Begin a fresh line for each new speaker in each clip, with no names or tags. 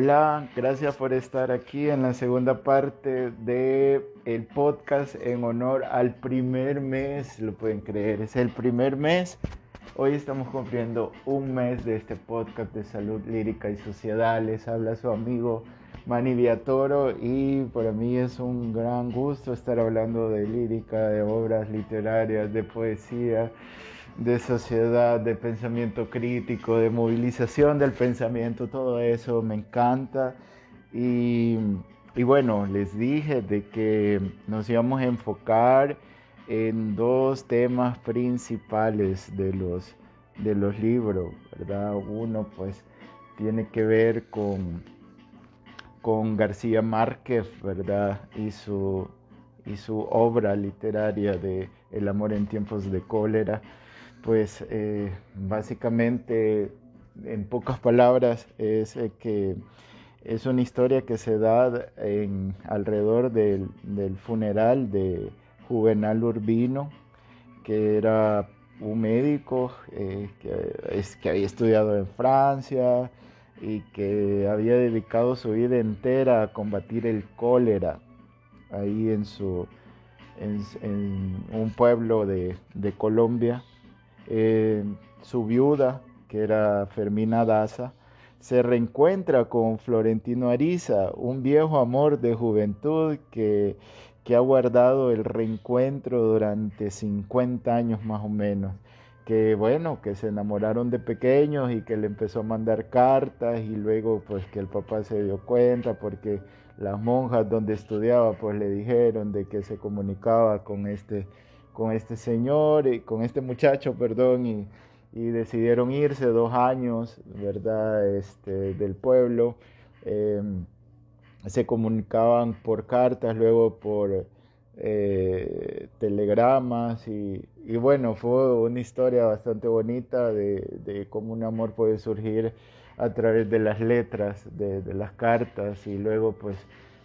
Hola, gracias por estar aquí en la segunda parte de el podcast en honor al primer mes, lo pueden creer, es el primer mes. Hoy estamos cumpliendo un mes de este podcast de salud lírica y sociedad. Les habla su amigo Manny Viatoro y para mí es un gran gusto estar hablando de lírica, de obras literarias, de poesía de sociedad, de pensamiento crítico, de movilización del pensamiento, todo eso me encanta. Y, bueno, les dije de que nos íbamos a enfocar en dos temas principales de los, de los libros, ¿verdad? Uno pues tiene que ver con, con García Márquez, ¿verdad? Y su, y su obra literaria de El amor en tiempos de cólera pues eh, básicamente, en pocas palabras, es eh, que es una historia que se da alrededor del, funeral de Juvenal Urbino, que era un médico eh, que, había estudiado en Francia y que había dedicado su vida entera a combatir el cólera ahí en su en, un pueblo de Colombia eh, su viuda, que era Fermina Daza, se reencuentra con Florentino Ariza, un viejo amor de juventud que, que ha guardado el reencuentro durante 50 años más o menos. Que bueno, que se enamoraron de pequeños y que le empezó a mandar cartas y luego pues que el papá se dio cuenta porque las monjas donde estudiaba pues le dijeron de que se comunicaba con este con este señor, y con este muchacho, perdón, y, decidieron irse dos años, ¿verdad? Este, del pueblo. Em, se comunicaban por cartas, luego por eh, telegramas y, bueno, fue una historia bastante bonita de, cómo un amor puede surgir a través de las letras, de, de las cartas y luego pues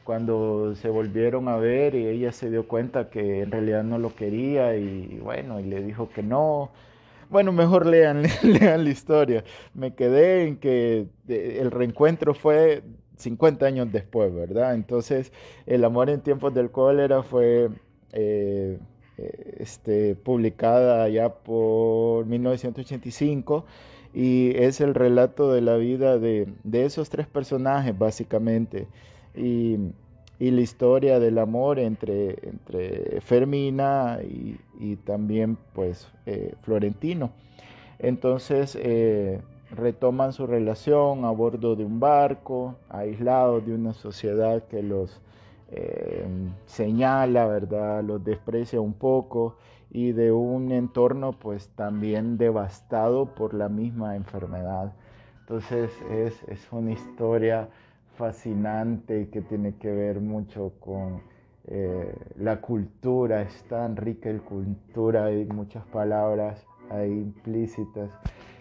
cuando se volvieron a ver y ella se dio cuenta que en realidad no lo quería y bueno, y le dijo que no. Bueno, mejor lean, lean la historia. Me quedé en que el reencuentro fue 50 años después, ¿verdad? Entonces, El amor en tiempos del cólera fue eh, este, publicada ya por 1985 y es el relato de la vida de, de esos tres personajes, básicamente y, la historia del amor entre, entre Fermina y, también pues eh, Florentino. Entonces eh, retoman su relación a bordo de un barco, aislados de una sociedad que los eh, señala, ¿verdad? Los desprecia un poco y de un entorno pues también devastado por la misma enfermedad. Entonces es, es una historia fascinante que tiene que ver mucho con eh, la cultura, es tan rica la cultura, hay muchas palabras ahí implícitas.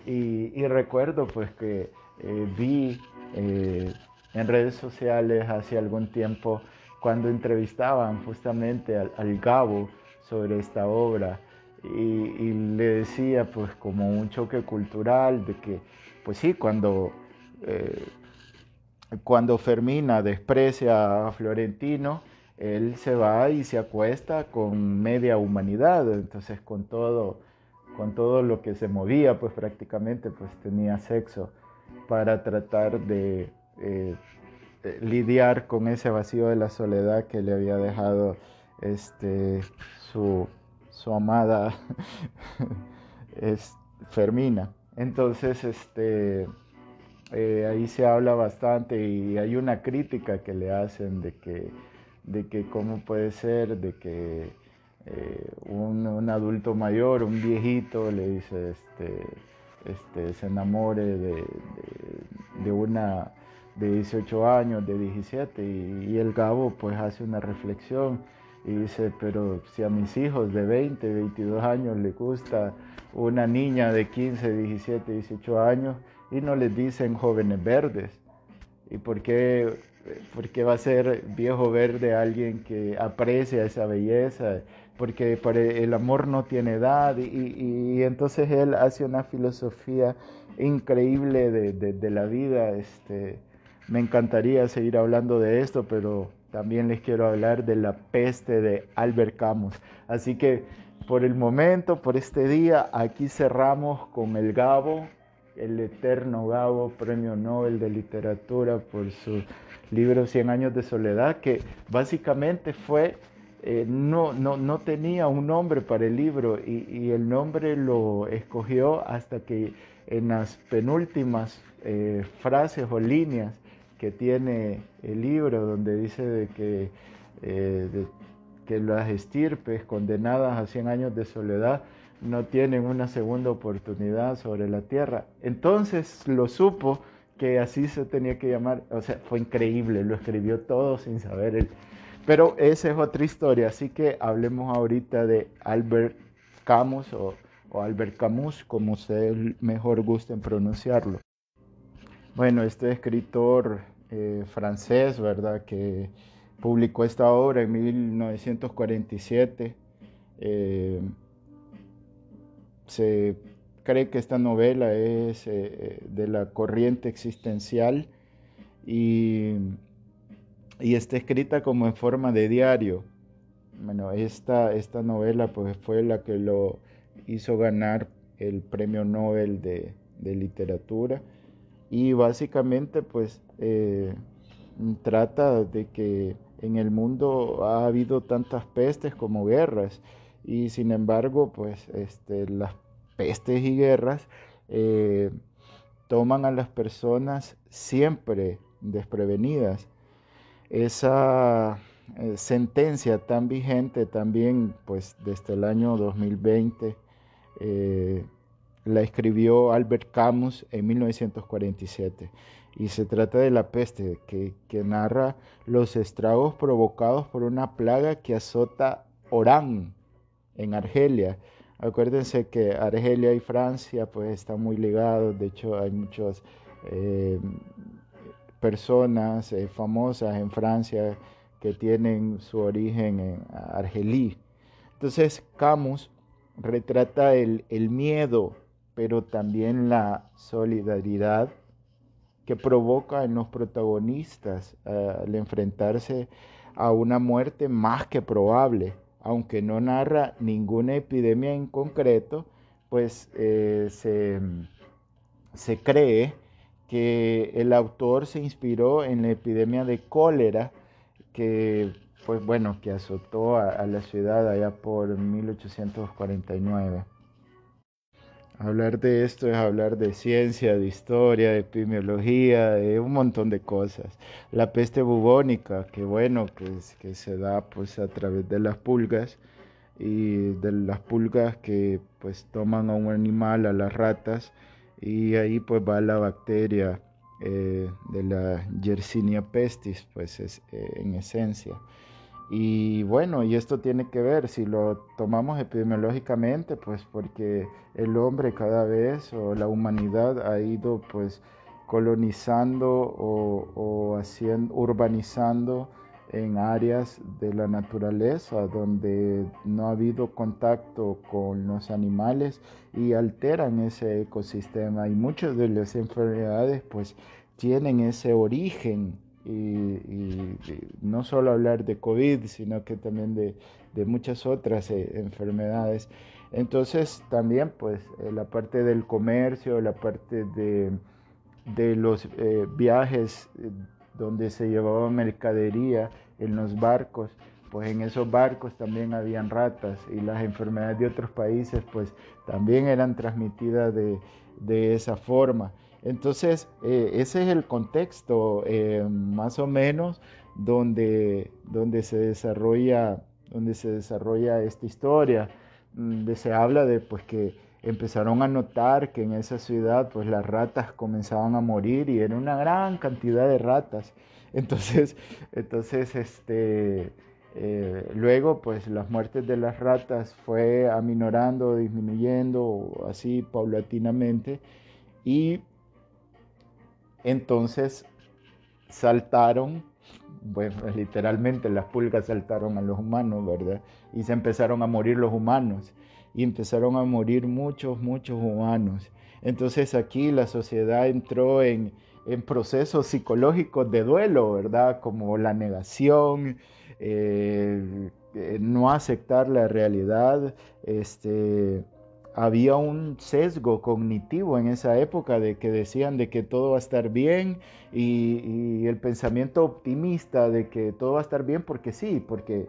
Y, recuerdo pues que eh, vi eh, en redes sociales hace algún tiempo cuando entrevistaban justamente al, Gabo sobre esta obra y, y, le decía pues como un choque cultural de que pues sí, cuando cuando Fermina desprecia a Florentino, él se va y se acuesta con media humanidad, entonces con todo, con todo lo que se movía, pues prácticamente pues tenía sexo para tratar de eh, lidiar con ese vacío de la soledad que le había dejado este, su, su amada es, Fermina. Entonces, este, eh, ahí se habla bastante y hay una crítica que le hacen de que, de que cómo puede ser, de que eh, un, adulto mayor, un viejito, le dice, este, este, se enamore de, de, una de 18 años, de 17, y, el Gabo pues hace una reflexión y dice, pero si a mis hijos de 20, 22 años les gusta una niña de 15, 17, 18 años, y no les dicen jóvenes verdes. ¿Y por qué, por qué va a ser viejo verde alguien que aprecia esa belleza? Porque el amor no tiene edad y, y, entonces él hace una filosofía increíble de, de, la vida, este, me encantaría seguir hablando de esto, pero también les quiero hablar de la peste de Albert Camus. Así que por el momento, por este día, aquí cerramos con el Gabo, el eterno Gabo, premio Nobel de Literatura por su libro Cien años de soledad, que básicamente fue, eh, no, no, no, tenía un nombre para el libro y, el nombre lo escogió hasta que en las penúltimas eh, frases o líneas que tiene el libro, donde dice de que, eh, que las estirpes condenadas a 100 años de soledad no tienen una segunda oportunidad sobre la tierra. Entonces lo supo que así se tenía que llamar, o sea, fue increíble, lo escribió todo sin saber él. Pero esa es otra historia, así que hablemos ahorita de Albert Camus o, Albert Camus, como usted mejor gusten pronunciarlo. Bueno, este escritor eh, francés, ¿verdad? Que publicó esta obra en 1947. Eh, se cree que esta novela es eh, de la corriente existencial y, y, está escrita como en forma de diario. Bueno, esta, esta novela pues fue la que lo hizo ganar el premio Nobel de, de literatura y básicamente pues eh, trata de que en el mundo ha habido tantas pestes como guerras y sin embargo pues este, las pestes y guerras eh, toman a las personas siempre desprevenidas. Esa eh, sentencia tan vigente también pues desde el año 2020 la escribió Albert Camus en 1947 y se trata de la peste que, narra los estragos provocados por una plaga que azota Orán en Argelia. Acuérdense que Argelia y Francia pues están muy ligados, de hecho hay muchas eh, personas eh, famosas en Francia que tienen su origen en Argelí. Entonces Camus retrata el, miedo pero también la solidaridad que provoca en los protagonistas eh, al enfrentarse a una muerte más que probable, aunque no narra ninguna epidemia en concreto, pues eh, se, cree que el autor se inspiró en la epidemia de cólera que pues bueno que azotó a la ciudad allá por 1849. Hablar de esto es hablar de ciencia, de historia, de epidemiología, de un montón de cosas. La peste bubónica, que bueno, que, se da pues a través de las pulgas y de las pulgas que pues toman a un animal, a las ratas, y ahí pues va la bacteria eh, de la Yersinia pestis, pues es, eh, en esencia. Y bueno, y esto tiene que ver, si lo tomamos epidemiológicamente, pues porque el hombre cada vez o la humanidad ha ido pues colonizando o, haciendo, urbanizando en áreas de la naturaleza donde no ha habido contacto con los animales y alteran ese ecosistema. Y muchas de las enfermedades pues tienen ese origen y, no solo hablar de COVID, sino que también de, muchas otras eh, enfermedades. Entonces también pues eh, la parte del comercio, la parte de, los eh, viajes donde se llevaba mercadería en los barcos, pues en esos barcos también habían ratas y las enfermedades de otros países pues también eran transmitidas de, de esa forma. Entonces, eh, ese es el contexto eh, más o menos donde, donde, se desarrolla, donde se desarrolla esta historia, donde se habla de pues, que empezaron a notar que en esa ciudad pues, las ratas comenzaban a morir y era una gran cantidad de ratas. Entonces, entonces este, eh, luego pues las muertes de las ratas fue aminorando, disminuyendo así paulatinamente y entonces saltaron, bueno, literalmente las pulgas saltaron a los humanos, ¿verdad? Y se empezaron a morir los humanos. Y empezaron a morir muchos, muchos humanos. Entonces aquí la sociedad entró en, en procesos psicológicos de duelo, ¿verdad? Como la negación, eh, eh, no aceptar la realidad, este, había un sesgo cognitivo en esa época de que decían de que todo va a estar bien y, el pensamiento optimista de que todo va a estar bien porque sí, porque,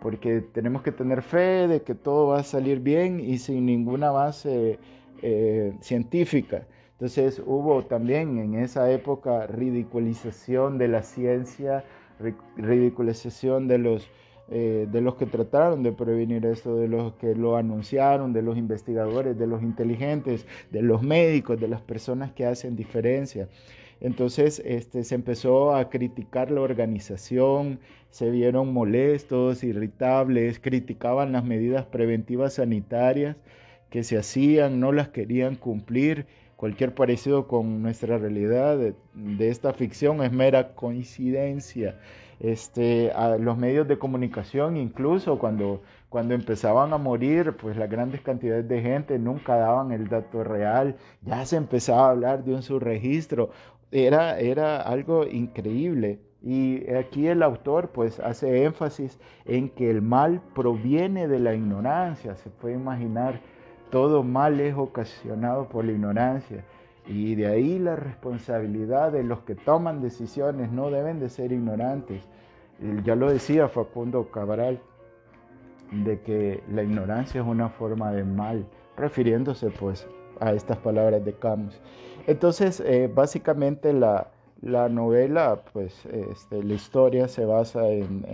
porque tenemos que tener fe de que todo va a salir bien y sin ninguna base eh, científica. Entonces hubo también en esa época ridiculización de la ciencia, ridiculización de los eh, de los que trataron de prevenir esto, de los que lo anunciaron, de los investigadores, de los inteligentes, de los médicos, de las personas que hacen diferencia. Entonces este, se empezó a criticar la organización, se vieron molestos, irritables, criticaban las medidas preventivas sanitarias que se hacían, no las querían cumplir. Cualquier parecido con nuestra realidad de esta ficción es mera coincidencia este, a los medios de comunicación, incluso cuando, cuando empezaban a morir, pues las grandes cantidades de gente nunca daban el dato real, ya se empezaba a hablar de un subregistro, era, era algo increíble. Y aquí el autor pues hace énfasis en que el mal proviene de la ignorancia, se puede imaginar, todo mal es ocasionado por la ignorancia. Y de ahí la responsabilidad de los que toman decisiones no deben de ser ignorantes. Ya lo decía Facundo Cabral, de que la ignorancia es una forma de mal, refiriéndose pues a estas palabras de Camus. Entonces, eh, básicamente la, novela, pues este, la historia se basa en,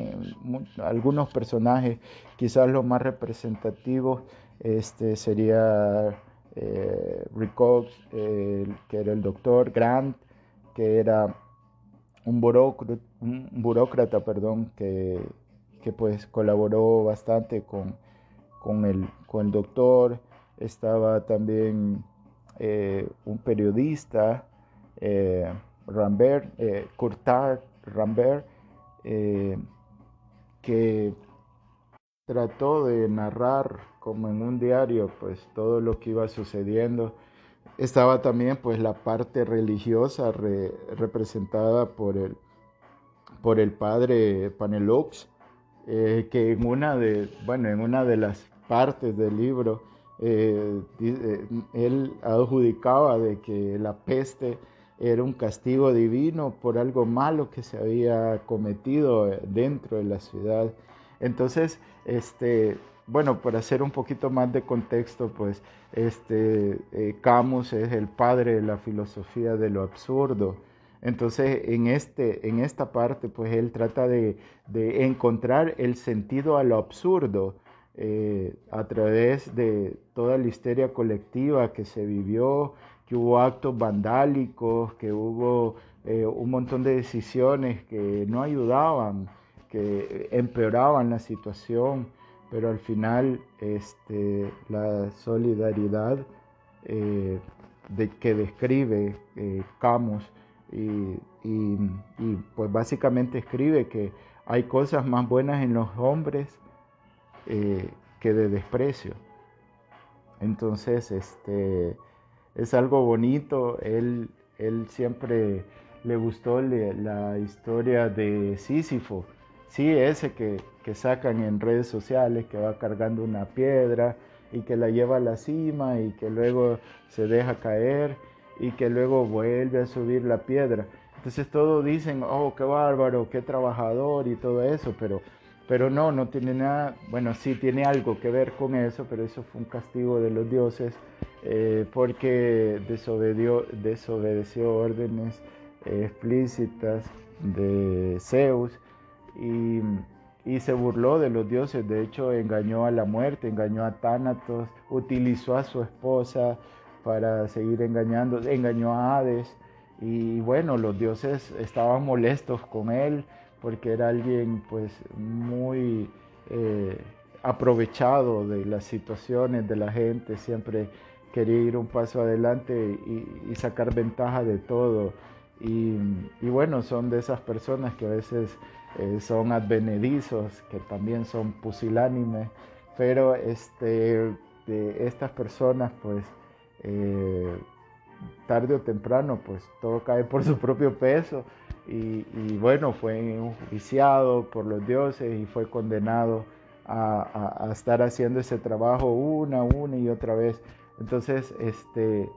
algunos personajes, quizás los más representativos este, sería eh, Rick que era el doctor, Grant, que era un burócrata, perdón, que, pues colaboró bastante con, con, el, con el doctor. Estaba también eh, un periodista, eh, Rambert, eh, Rambert, que trató de narrar como en un diario pues todo lo que iba sucediendo. Estaba también pues la parte religiosa representada por el, por el padre Panelox, eh, que en una de, bueno, en una de las partes del libro eh, eh, él adjudicaba de que la peste era un castigo divino por algo malo que se había cometido dentro de la ciudad. Entonces, este, bueno, para hacer un poquito más de contexto, pues este, Camus es el padre de la filosofía de lo absurdo. Entonces, en, este, en esta parte, pues él trata de, encontrar el sentido a lo absurdo eh, a través de toda la histeria colectiva que se vivió, que hubo actos vandálicos, que hubo eh, un montón de decisiones que no ayudaban, que empeoraban la situación, pero al final este, la solidaridad eh, de, que describe Camus, y, pues básicamente escribe que hay cosas más buenas en los hombres eh, que de desprecio. Entonces, este, es algo bonito. Él, él siempre le gustó la historia de Sísifo. Sí, ese que, que sacan en redes sociales, que va cargando una piedra y que la lleva a la cima y que luego se deja caer y que luego vuelve a subir la piedra. Entonces todos dicen, oh, qué bárbaro, qué trabajador y todo eso, pero, pero no, no tiene nada, bueno, sí tiene algo que ver con eso, pero eso fue un castigo de los dioses eh, porque desobedeció, órdenes eh, explícitas de Zeus y, y se burló de los dioses, de hecho engañó a la muerte, engañó a Tánatos, utilizó a su esposa, para seguir engañando, engañó a Hades. Y bueno, los dioses estaban molestos con él porque era alguien pues muy eh, aprovechado de las situaciones de la gente, siempre quería ir un paso adelante y, sacar ventaja de todo. Y, bueno, son de esas personas que a veces eh, son advenedizos, que también son pusilánimes, pero este, de estas personas pues eh, tarde o temprano, pues todo cae por su propio peso. Y, bueno, fue enjuiciado por los dioses y fue condenado a, a, estar haciendo ese trabajo una, una y otra vez. Entonces, este,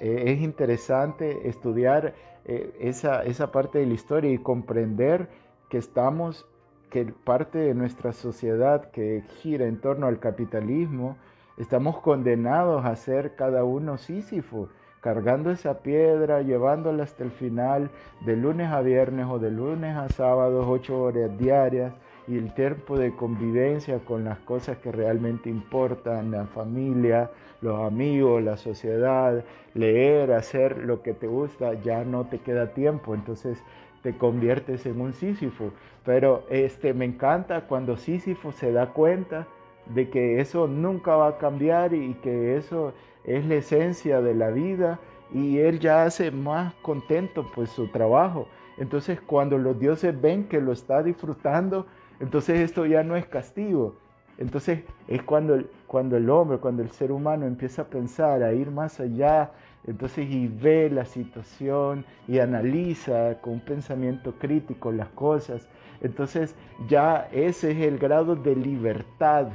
es interesante estudiar eh, esa, esa parte de la historia y comprender que estamos, que parte de nuestra sociedad que gira en torno al capitalismo, estamos condenados a ser cada uno Sísifo cargando esa piedra, llevándola hasta el final, de lunes a viernes o de lunes a sábados, ocho horas diarias, y el tiempo de convivencia con las cosas que realmente importan, la familia, los amigos, la sociedad, leer, hacer lo que te gusta, ya no te queda tiempo, entonces te conviertes en un Sísifo. Pero este, me encanta cuando Sísifo se da cuenta de que eso nunca va a cambiar y que eso es la esencia de la vida y él ya hace más contento pues su trabajo. Entonces cuando los dioses ven que lo está disfrutando, entonces esto ya no es castigo. Entonces es cuando, cuando el hombre, cuando el ser humano empieza a pensar, a ir más allá, entonces y ve la situación y analiza con un pensamiento crítico las cosas. Entonces ya ese es el grado de libertad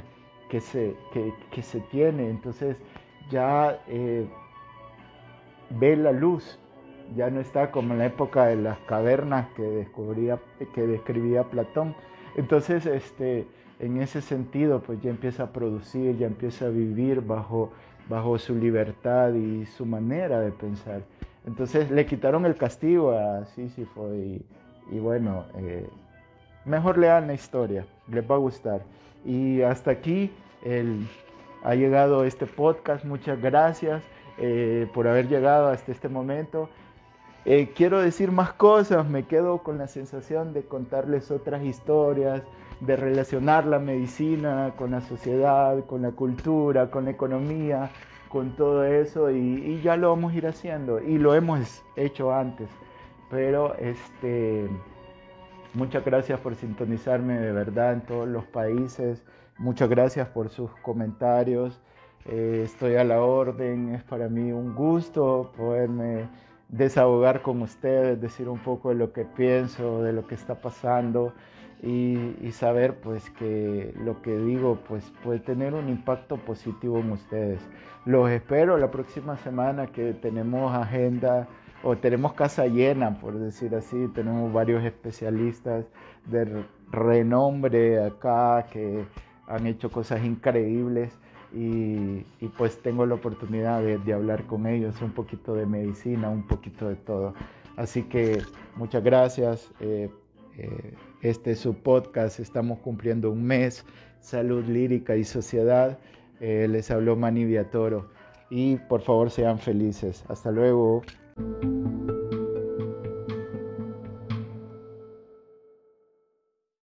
que se, que, se tiene. Entonces ya eh, ve la luz, ya no está como en la época de las cavernas que, descubría, que describía Platón. Entonces, este, en ese sentido, pues ya empieza a producir, ya empieza a vivir bajo, bajo su libertad y su manera de pensar. Entonces le quitaron el castigo a Sísifo y, y bueno, eh, mejor lean la historia, les va a gustar. Y hasta aquí el, ha llegado este podcast. Muchas gracias eh, por haber llegado hasta este momento. Eh, quiero decir más cosas, me quedo con la sensación de contarles otras historias, de relacionar la medicina con la sociedad, con la cultura, con la economía, con todo eso y, y ya lo vamos a ir haciendo y lo hemos hecho antes. Pero este, muchas gracias por sintonizarme de verdad en todos los países. Muchas gracias por sus comentarios. Eh, estoy a la orden. Es para mí un gusto poderme desahogar con ustedes, decir un poco de lo que pienso, de lo que está pasando y, saber pues que lo que digo pues puede tener un impacto positivo en ustedes. Los espero la próxima semana que tenemos agenda o tenemos casa llena, por decir así. Tenemos varios especialistas de renombre acá que han hecho cosas increíbles y, pues tengo la oportunidad de, hablar con ellos un poquito de medicina, un poquito de todo. Así que muchas gracias. Eh, eh, este es su podcast, estamos cumpliendo un mes, salud lírica y sociedad. Eh, les habló Mani Viatoro y por favor sean felices. Hasta luego.